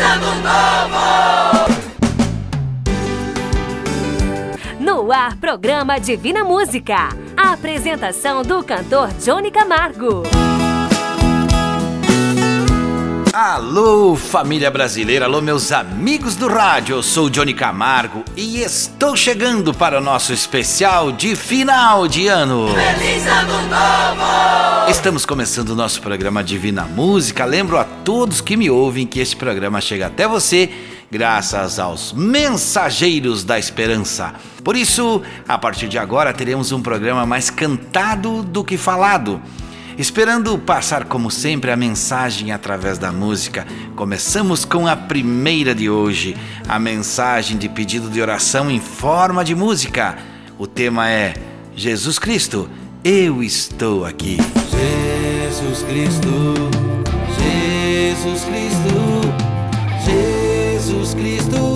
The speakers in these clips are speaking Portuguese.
Ano Novo! No ar, programa Divina Música. A apresentação do cantor Johnny Camargo. Alô, família brasileira, alô, meus amigos do rádio. Eu sou o Johnny Camargo e estou chegando para o nosso especial de final de ano. Feliz Ano Novo! Estamos começando o nosso programa Divina Música. Lembro a todos que me ouvem que este programa chega até você graças aos mensageiros da esperança. Por isso, a partir de agora teremos um programa mais cantado do que falado. Esperando passar, como sempre, a mensagem através da música, começamos com a primeira de hoje, a mensagem de pedido de oração em forma de música. O tema é Jesus Cristo, eu estou aqui. Jesus Cristo, Jesus Cristo, Jesus Cristo,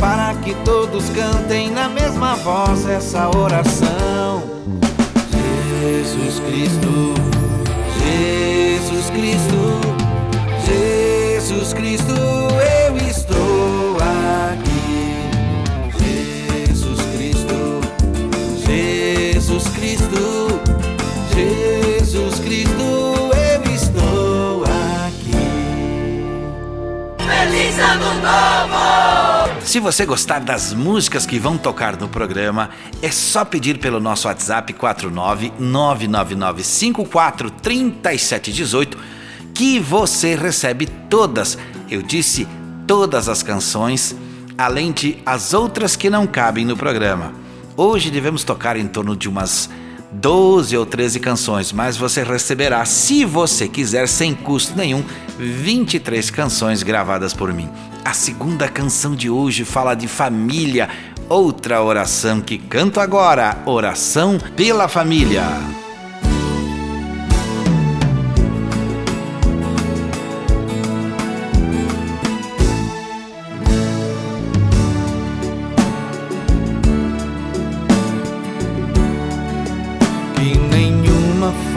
Para que todos cantem na mesma voz essa oração. Jesus Cristo, Jesus Cristo, Jesus Cristo, eu estou aqui. Jesus Cristo, Jesus Cristo, Jesus Cristo, Novo! Se você gostar das músicas que vão tocar no programa, é só pedir pelo nosso WhatsApp 49999543718 que você recebe todas, eu disse todas as canções, além de as outras que não cabem no programa. Hoje devemos tocar em torno de umas 12 ou 13 canções, mas você receberá, se você quiser, sem custo nenhum, 23 canções gravadas por mim. A segunda canção de hoje fala de família, outra oração que canto agora, oração pela família.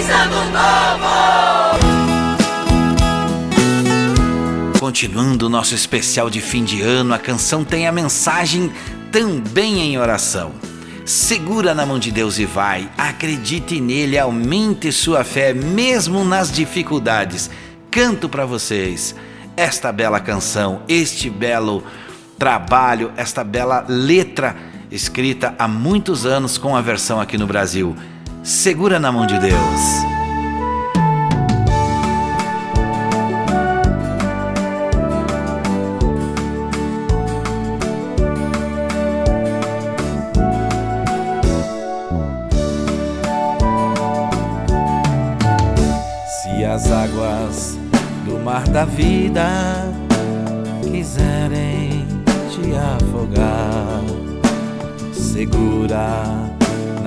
Ano Novo! Continuando o nosso especial de fim de ano, a canção tem a mensagem também em oração. Segura na mão de Deus e vai. Acredite nele, aumente sua fé mesmo nas dificuldades. Canto para vocês esta bela canção, este belo trabalho, esta bela letra escrita há muitos anos com a versão aqui no Brasil. Segura na mão de Deus. mar da vida quiserem te afogar, segura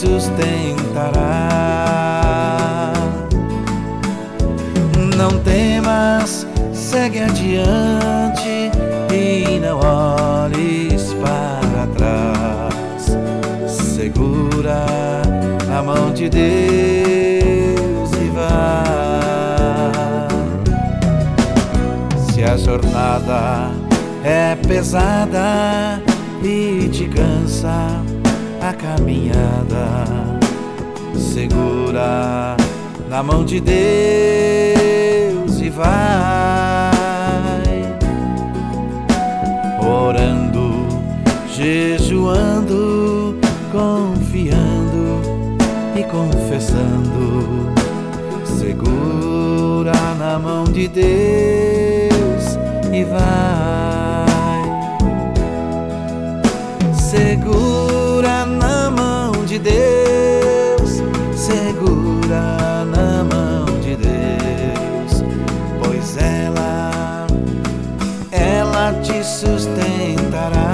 Sustentará. Não temas, segue adiante e não olhes para trás. Segura a mão de Deus e vai. Se a jornada é pesada e te cansa a caminhada, segura na mão de Deus e vai orando, jejuando, confiando e confessando. Segura na mão de Deus e vai. Sustentará.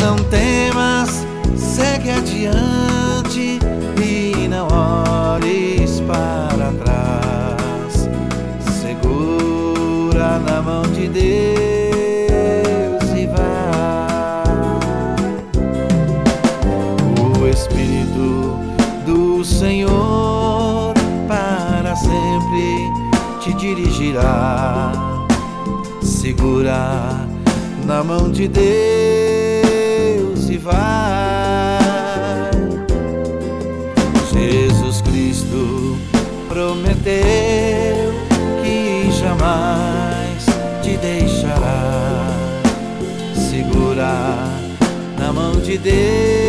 Não temas, segue adiante e Segura na mão de Deus e vai. Jesus Cristo prometeu que jamais te deixará. Segura na mão de Deus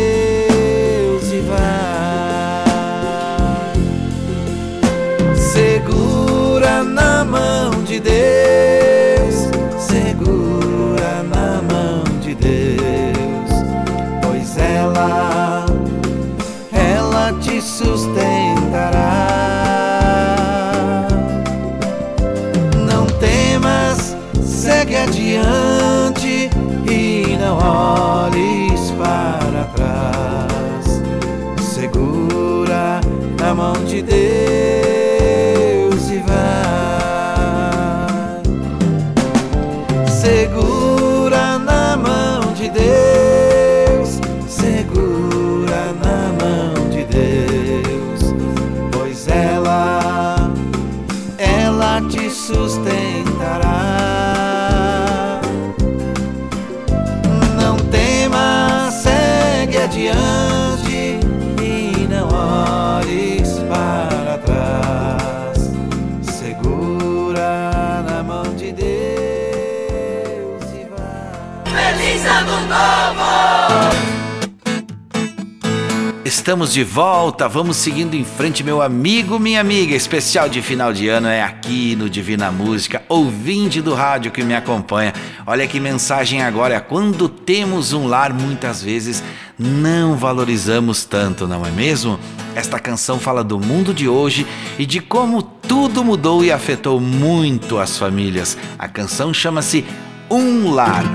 Estamos de volta, vamos seguindo em frente, meu amigo, minha amiga. Especial de final de ano é aqui no Divina Música, ouvinte do rádio que me acompanha. Olha que mensagem agora. Quando temos um lar, muitas vezes não valorizamos tanto, não é mesmo? Esta canção fala do mundo de hoje e de como tudo mudou e afetou muito as famílias. A canção chama-se Um Lar.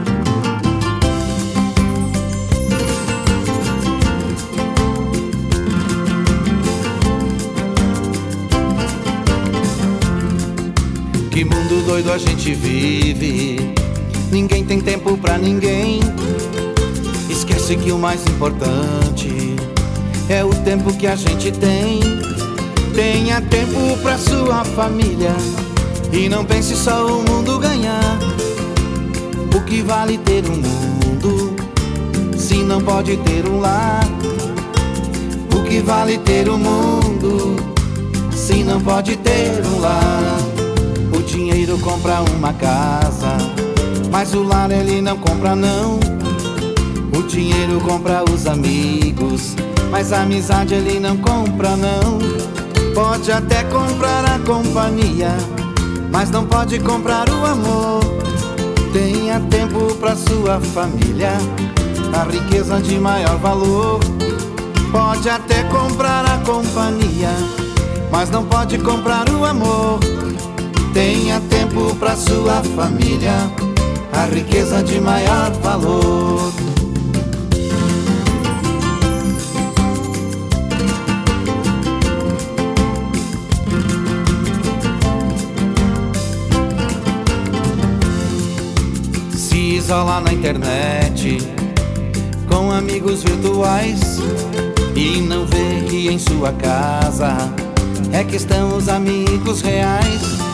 Doido a gente vive. Ninguém tem tempo pra ninguém. Esquece que o mais importante é o tempo que a gente tem. Tenha tempo pra sua família e não pense só o mundo ganhar. O que vale ter um mundo se não pode ter um lar? O que vale ter um mundo se não pode ter um lar? Dinheiro compra uma casa, mas o lar ele não compra não. O dinheiro compra os amigos, mas a amizade ele não compra não. Pode até comprar a companhia, mas não pode comprar o amor. Tenha tempo para sua família, a riqueza de maior valor. Pode até comprar a companhia, mas não pode comprar o amor. Tenha tempo para sua família, a riqueza de maior valor. isola na internet com amigos virtuais e não vê que em sua casa é que estão os amigos reais.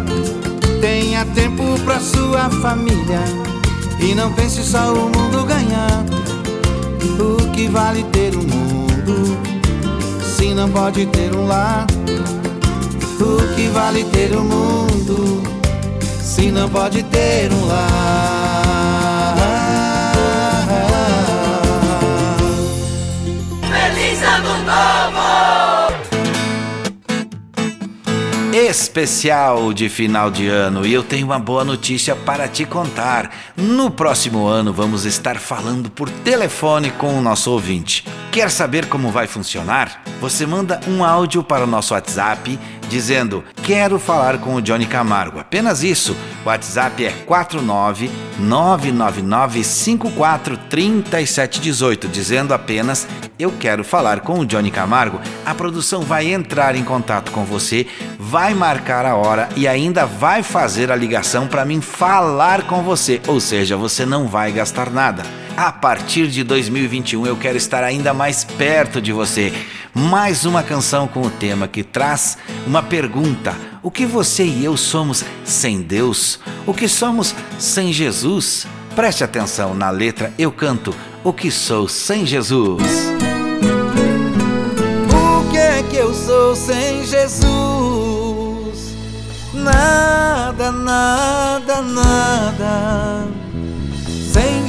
Tenha tempo para sua família e não pense só o mundo ganhar. O que vale ter um mundo se não pode ter um lar? O que vale ter um mundo se não pode ter um lar? Especial de final de ano e eu tenho uma boa notícia para te contar. No próximo ano vamos estar falando por telefone com o nosso ouvinte. Quer saber como vai funcionar? Você manda um áudio para o nosso WhatsApp dizendo: Quero falar com o Johnny Camargo. Apenas isso. O WhatsApp é 49999543718, dizendo apenas: Eu quero falar com o Johnny Camargo. A produção vai entrar em contato com você, vai marcar a hora e ainda vai fazer a ligação para mim falar com você. Ou seja, você não vai gastar nada. A partir de 2021 eu quero estar ainda mais perto de você. Mais uma canção com o tema que traz uma pergunta: O que você e eu somos sem Deus? O que somos sem Jesus? Preste atenção na letra, eu canto O que sou sem Jesus. O que é que eu sou sem Jesus? Nada, nada, nada.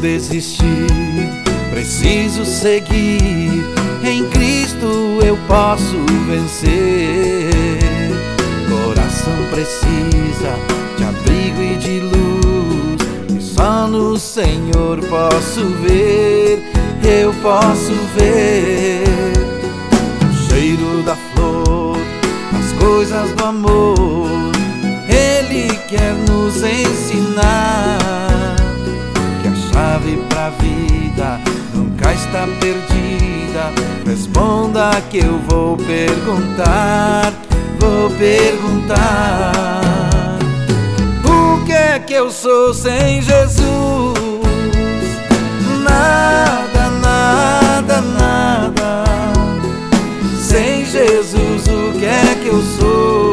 Desistir, preciso seguir. Em Cristo eu posso vencer. Coração precisa de abrigo e de luz, e só no Senhor posso ver. Eu posso ver o cheiro da flor, as coisas do amor. Ele quer nos ensinar está perdida. Responda que eu vou perguntar, vou perguntar. O que é que eu sou sem Jesus? Nada, nada, nada. Sem Jesus, o que é que eu sou?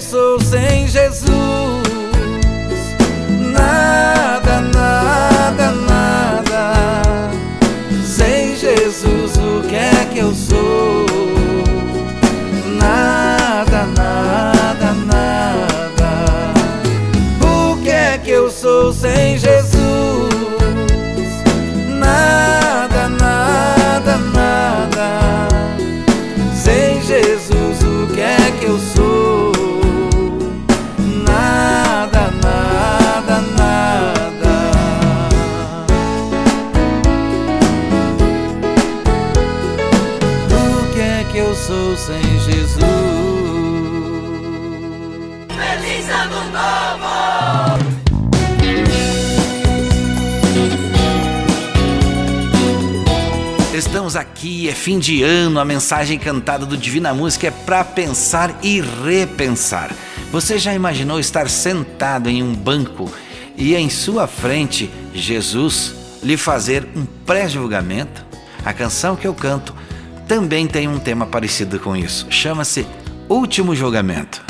also aqui, é fim de ano, a mensagem cantada do Divina Música é para pensar e repensar. Você já imaginou estar sentado em um banco e em sua frente Jesus lhe fazer um pré-julgamento? A canção que eu canto também tem um tema parecido com isso. Chama-se Último Julgamento.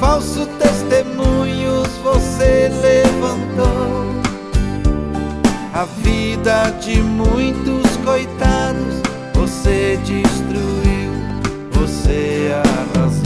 falso testemunhos, você levantou. A vida de muitos coitados, você destruiu, você arrasou.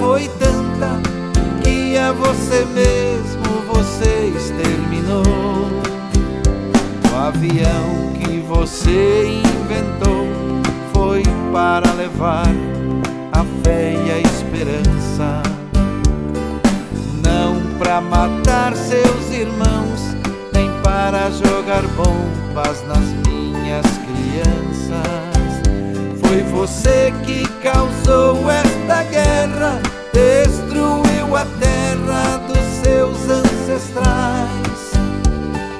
foi tanta que a você mesmo você exterminou. O avião que você inventou foi para levar a fé e a esperança, não para matar seus irmãos, nem para jogar bombas nas minhas crianças. Foi você que causou esta guerra, destruiu a terra dos seus ancestrais.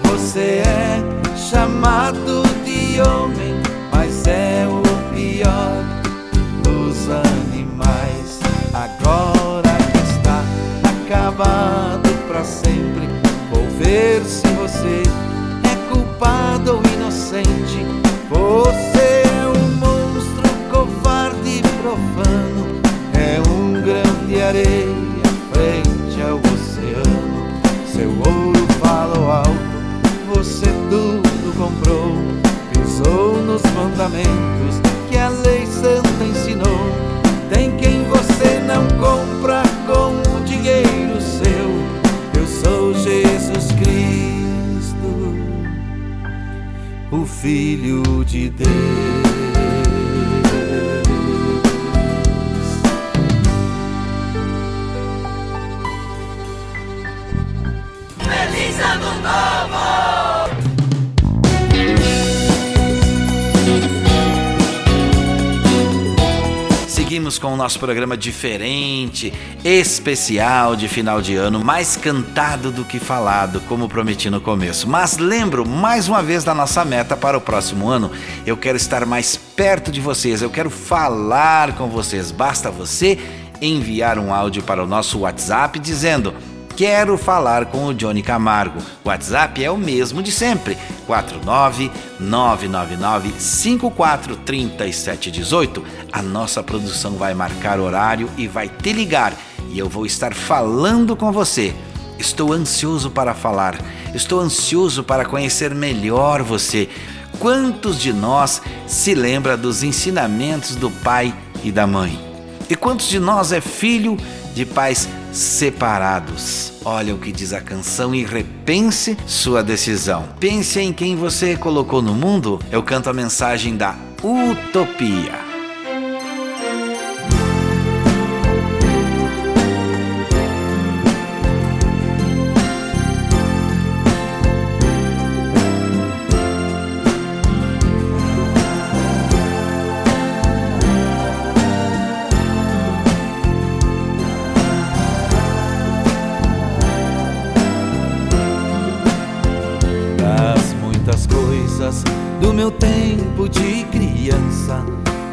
Você é chamado de homem, mas é o pior dos animais. Agora que está acabado para sempre, vou ver se você é culpado ou inocente. Você profano, é um grão de areia frente ao oceano. Seu ouro falou alto, você tudo comprou, pisou nos mandamentos que a lei santa ensinou. Tem quem você não compra com o dinheiro seu. Eu sou Jesus Cristo o Filho de Deus. Seguimos com o nosso programa diferente, especial de final de ano, mais cantado do que falado, como prometi no começo. Mas lembro mais uma vez da nossa meta para o próximo ano. Eu quero estar mais perto de vocês, eu quero falar com vocês. Basta você enviar um áudio para o nosso WhatsApp dizendo: Quero falar com o Johnny Camargo. O WhatsApp é o mesmo de sempre: 49999543718. A nossa produção vai marcar horário e vai te ligar e eu vou estar falando com você. Estou ansioso para falar, estou ansioso para conhecer melhor você. Quantos de nós se lembra dos ensinamentos do pai e da mãe? E quantos de nós é filho de pais separados? Olha o que diz a canção e repense sua decisão. Pense em quem você colocou no mundo. Eu canto a mensagem da utopia.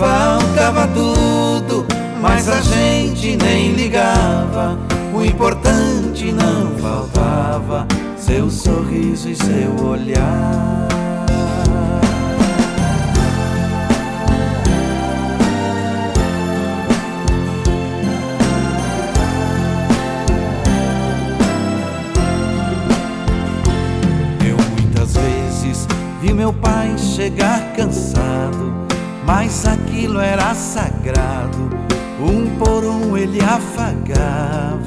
Faltava tudo, mas a gente nem ligava. O importante não faltava, seu sorriso e seu olhar. meu pai chegar cansado, mas aquilo era sagrado. Um por um ele afagava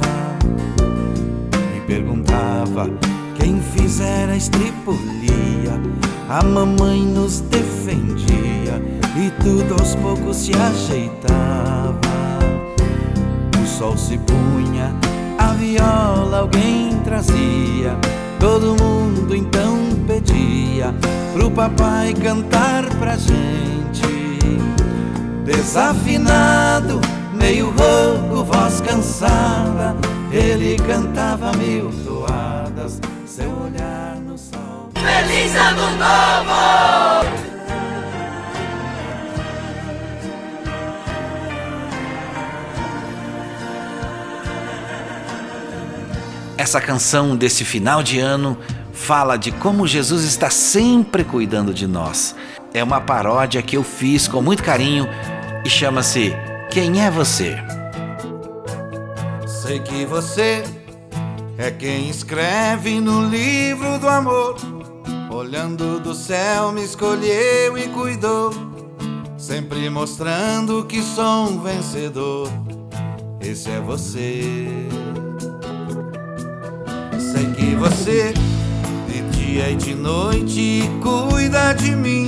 e perguntava quem fizera estripulia. A mamãe nos defendia e tudo aos poucos se ajeitava. O sol se punha, a viola alguém trazia. Todo mundo então pedia pro papai cantar pra gente. Desafinado, meio rouco, voz cansada, ele cantava mil toadas, seu olhar no sol. Feliz Ano Novo! Essa canção desse final de ano fala de como Jesus está sempre cuidando de nós. É uma paródia que eu fiz com muito carinho e chama-se Quem é Você? Sei que você é quem escreve no livro do amor. Olhando do céu, me escolheu e cuidou, sempre mostrando que sou um vencedor. Esse é você. Sei que você dia e de noite cuida de mim.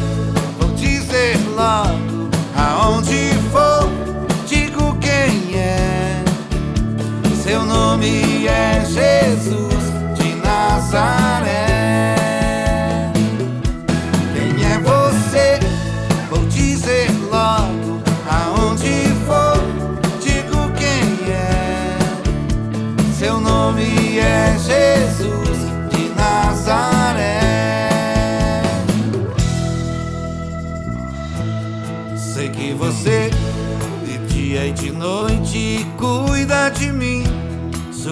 Vou aonde for, digo quem é. Seu nome é Jesus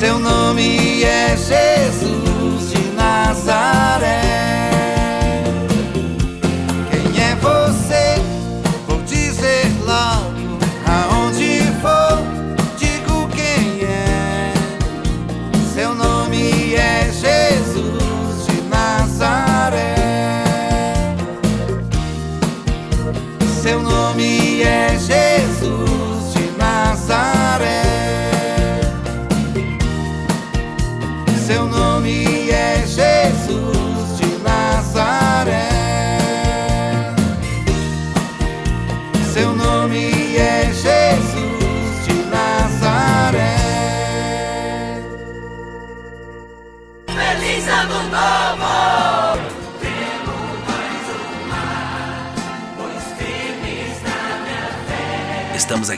Seu nome é Jesus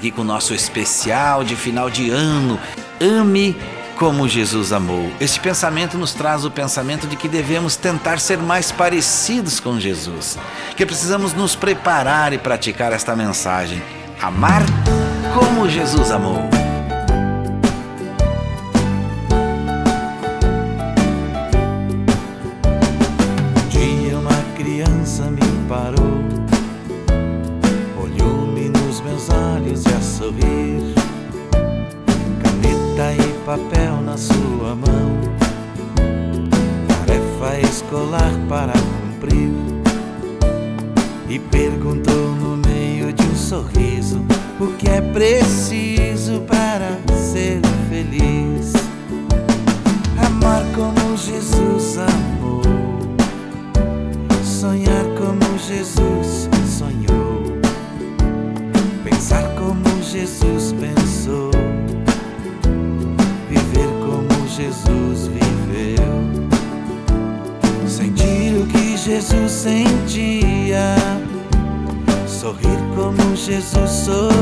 aqui com o nosso especial de final de ano. Ame como Jesus amou. Este pensamento nos traz o pensamento de que devemos tentar ser mais parecidos com Jesus, que precisamos nos preparar e praticar esta mensagem. Amar como Jesus amou. Sorriso o que é preciso Jesus sorria.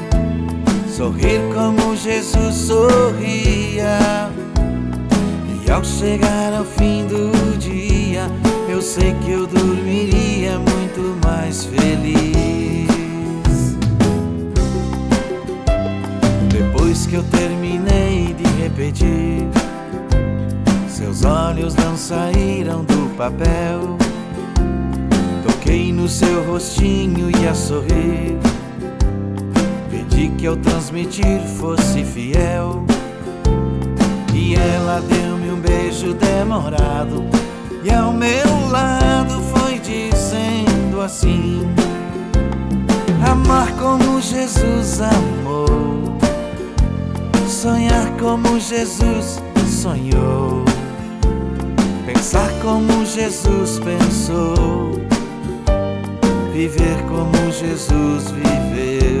sorrir como Jesus sorria. E ao chegar ao fim do dia, eu sei que eu dormiria muito mais feliz. Depois que eu terminei repetir. Seus olhos não saíram do papel. Toquei no seu rostinho e a sorrir. Pedi que ao transmitir fosse fiel. E ela deu-me um beijo demorado. E ao meu lado foi dizendo assim: Amar como Jesus amou, sonhar como Jesus sonhou, pensar como Jesus pensou, viver como Jesus viveu,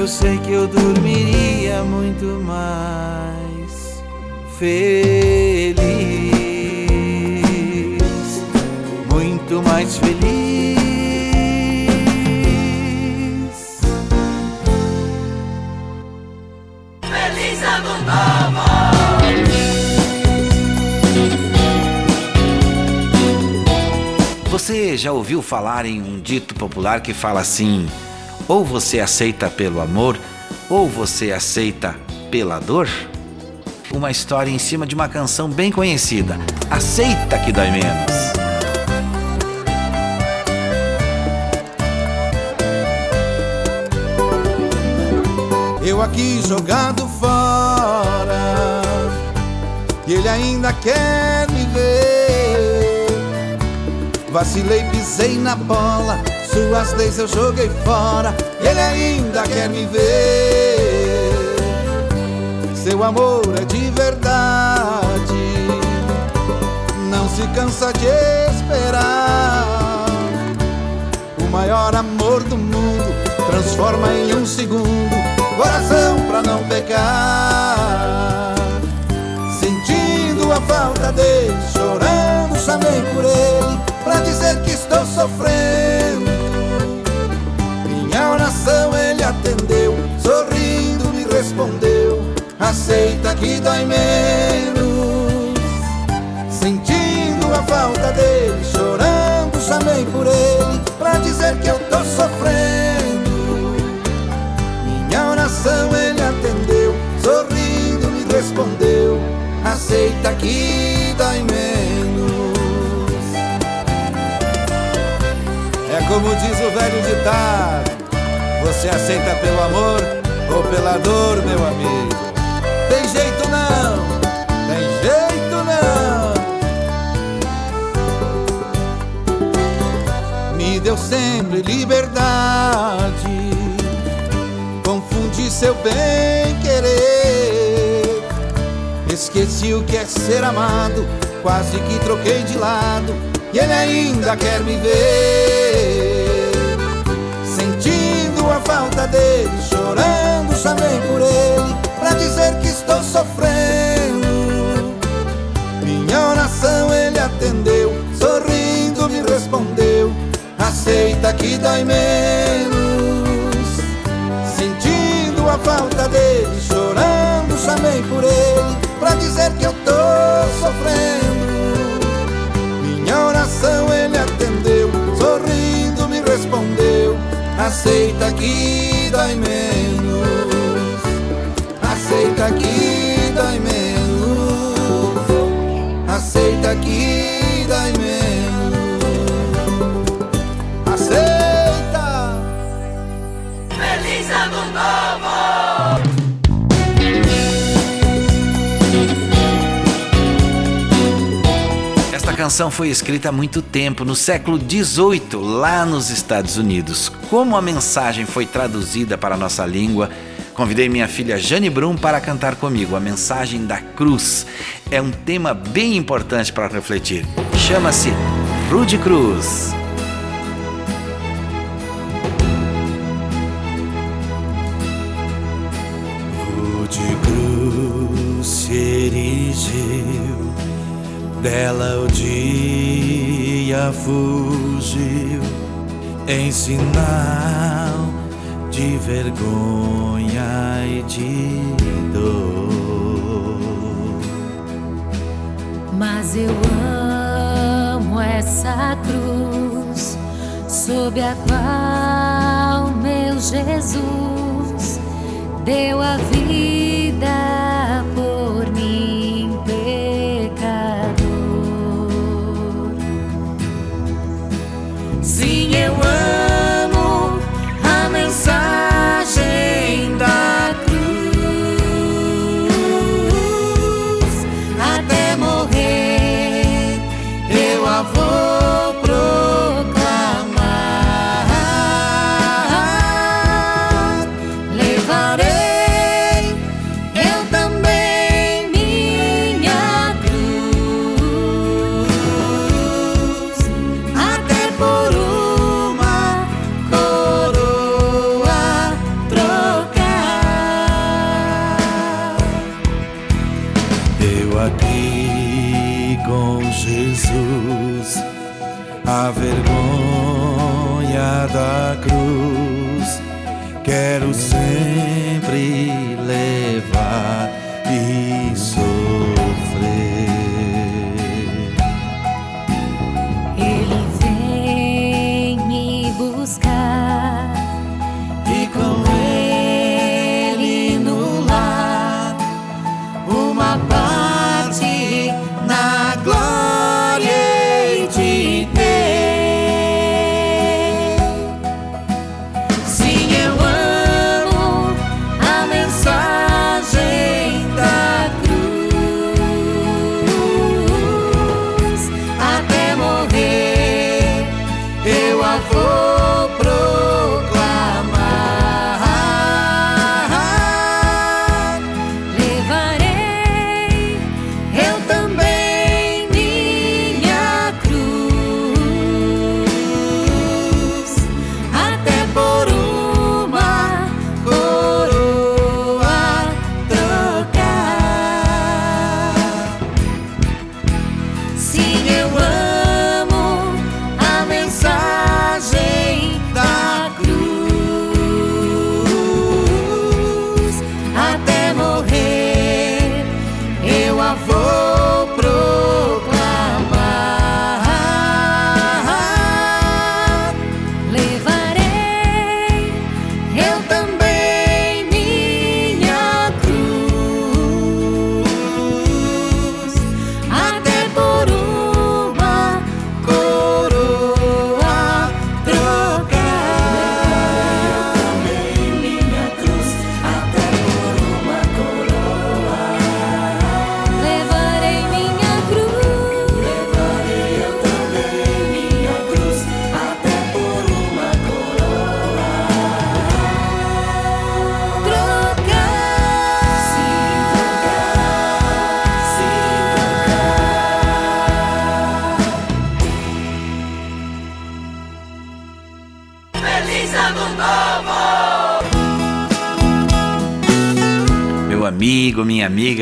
eu sei que eu dormiria muito mais feliz. Muito mais feliz. Feliz Ano Novo! Você já ouviu falar em um dito popular que fala assim: ou você aceita pelo amor, ou você aceita pela dor? Uma história em cima de uma canção bem conhecida. Aceita que dói menos. Eu aqui jogado fora E ele ainda quer me ver Vacilei, pisei na bola Suas leis eu joguei fora ele ainda quer me ver Seu amor é de verdade Não se cansa de esperar O maior amor do mundo Transforma em um segundo coração pra não pecar. Aceita que dói menos. Sentindo a falta dele, chorando, chamei por ele pra dizer que eu tô sofrendo. Minha oração ele atendeu, sorrindo me respondeu: Aceita que dói menos. É como diz o velho ditado: Você aceita pelo amor ou pela dor, meu amigo? Sempre liberdade confundi seu bem querer. Esqueci o que é ser amado, quase que troquei de lado, e ele ainda quer me ver. Sentindo a falta dele, chorando, chamei por ele, pra dizer que estou sofrendo. Minha oração ele atendeu, sorrindo Aceita que dói menos. A falta dele, chorando, chamei por ele pra dizer que eu tô sofrendo. Minha oração ele atendeu, sorrindo me respondeu: Aceita que dói menos, aceita que dói menos, aceita que dói menos, Esta canção foi escrita há muito tempo, no século XVIII, lá nos Estados Unidos. Como a mensagem foi traduzida para a nossa língua, convidei minha filha Jane Brum para cantar comigo. A mensagem da cruz é um tema bem importante para refletir. Chama-se Rude Cruz. Dela o dia fugiu, em sinal de vergonha e de dor. Mas eu amo essa cruz sob a qual meu Jesus deu a vida vergonha da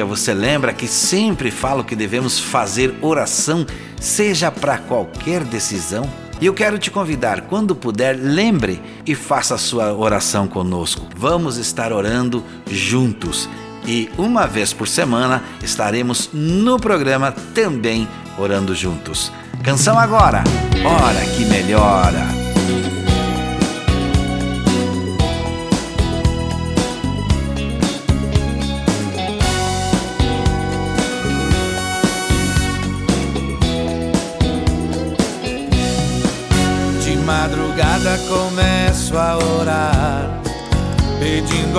você lembra que sempre falo que devemos fazer oração, seja para qualquer decisão? E eu quero te convidar, quando puder, lembre e faça a sua oração conosco. Vamos estar orando juntos. E uma vez por semana estaremos no programa também orando juntos. Canção agora! Ora que melhora!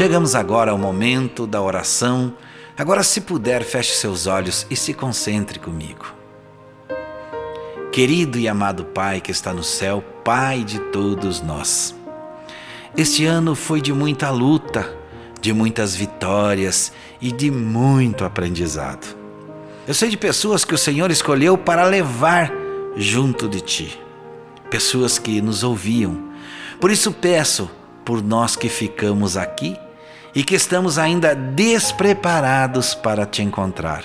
Chegamos agora ao momento da oração. Agora, se puder, feche seus olhos e se concentre comigo. Querido e amado Pai que está no céu, Pai de todos nós. Este ano foi de muita luta, de muitas vitórias e de muito aprendizado. Eu sei de pessoas que o Senhor escolheu para levar junto de ti, pessoas que nos ouviam. Por isso peço por nós que ficamos aqui e que estamos ainda despreparados para te encontrar.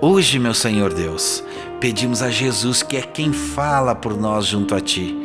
Hoje, meu Senhor Deus, pedimos a Jesus, que é quem fala por nós junto a Ti,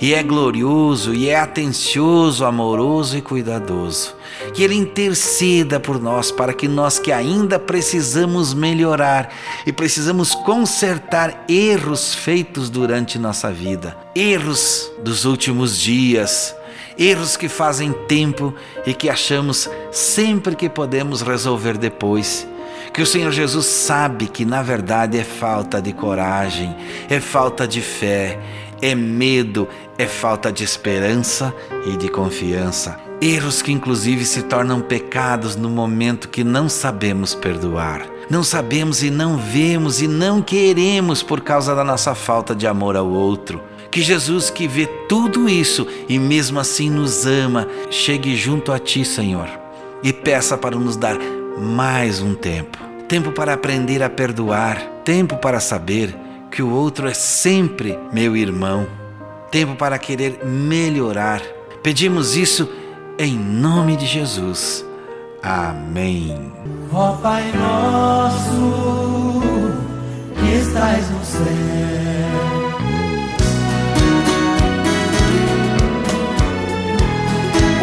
e é glorioso, e é atencioso, amoroso e cuidadoso, que Ele interceda por nós para que nós que ainda precisamos melhorar e precisamos consertar erros feitos durante nossa vida, erros dos últimos dias, erros que fazem tempo e que achamos sempre que podemos resolver depois que o Senhor Jesus sabe que na verdade é falta de coragem, é falta de fé, é medo, é falta de esperança e de confiança. Erros que inclusive se tornam pecados no momento que não sabemos perdoar. Não sabemos e não vemos e não queremos por causa da nossa falta de amor ao outro. Que Jesus, que vê tudo isso e mesmo assim nos ama, chegue junto a Ti, Senhor, e peça para nos dar mais um tempo. Tempo para aprender a perdoar, tempo para saber que o outro é sempre meu irmão, tempo para querer melhorar. Pedimos isso em nome de Jesus. Amém. Ó Pai nosso, que estás no céu.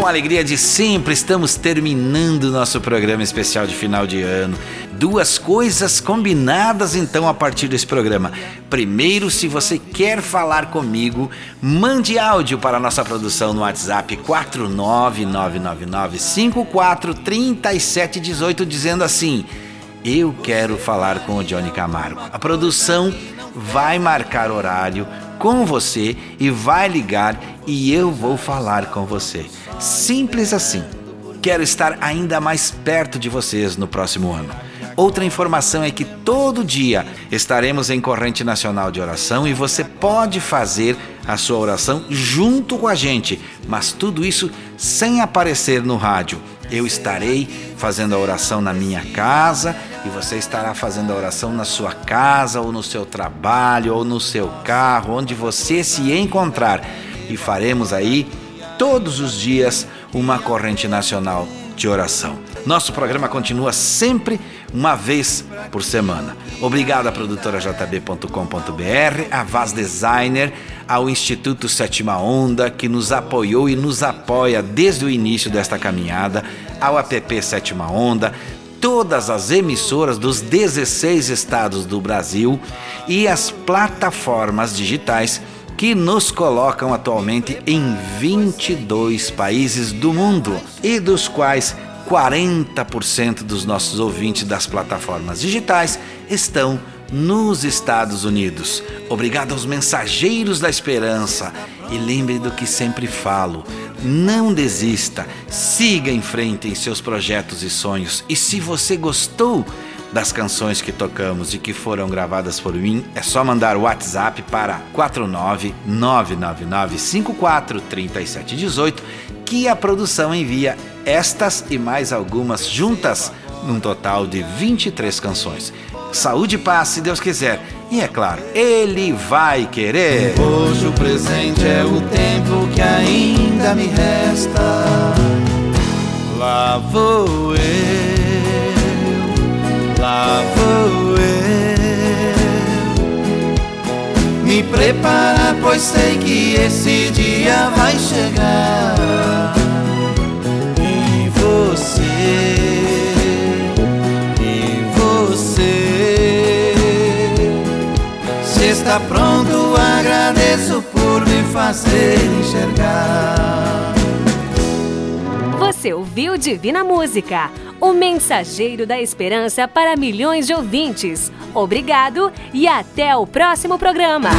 Com alegria de sempre, estamos terminando nosso programa especial de final de ano. Duas coisas combinadas então a partir desse programa. Primeiro, se você quer falar comigo, mande áudio para a nossa produção no WhatsApp 49999543718 dizendo assim: Eu quero falar com o Johnny Camargo. A produção vai marcar horário com você e vai ligar e eu vou falar com você. Simples assim. Quero estar ainda mais perto de vocês no próximo ano. Outra informação é que todo dia estaremos em corrente nacional de oração e você pode fazer a sua oração junto com a gente, mas tudo isso sem aparecer no rádio. Eu estarei fazendo a oração na minha casa e você estará fazendo a oração na sua casa ou no seu trabalho ou no seu carro, onde você se encontrar. E faremos aí todos os dias uma corrente nacional de oração. Nosso programa continua sempre uma vez por semana. Obrigado à produtora jb.com.br, a Vaz Designer, ao Instituto Sétima Onda, que nos apoiou e nos apoia desde o início desta caminhada, ao APP Sétima Onda, todas as emissoras dos 16 estados do Brasil e as plataformas digitais que nos colocam atualmente em 22 países do mundo e dos quais 40% dos nossos ouvintes das plataformas digitais estão nos Estados Unidos. Obrigado aos mensageiros da esperança e lembre do que sempre falo: não desista, siga em frente em seus projetos e sonhos. E se você gostou das canções que tocamos e que foram gravadas por mim, é só mandar o WhatsApp para 49999543718 que a produção envia estas e mais algumas juntas, num total de 23 canções. Saúde e paz, se Deus quiser. E é claro, Ele vai querer. Hoje o presente é o tempo que ainda me resta. Lá vou eu, lá vou eu. Me preparar, pois sei que esse dia vai chegar. E você, está pronto, agradeço por me fazer enxergar. Você ouviu Divina Música, o mensageiro da esperança para milhões de ouvintes. Obrigado e até o próximo programa.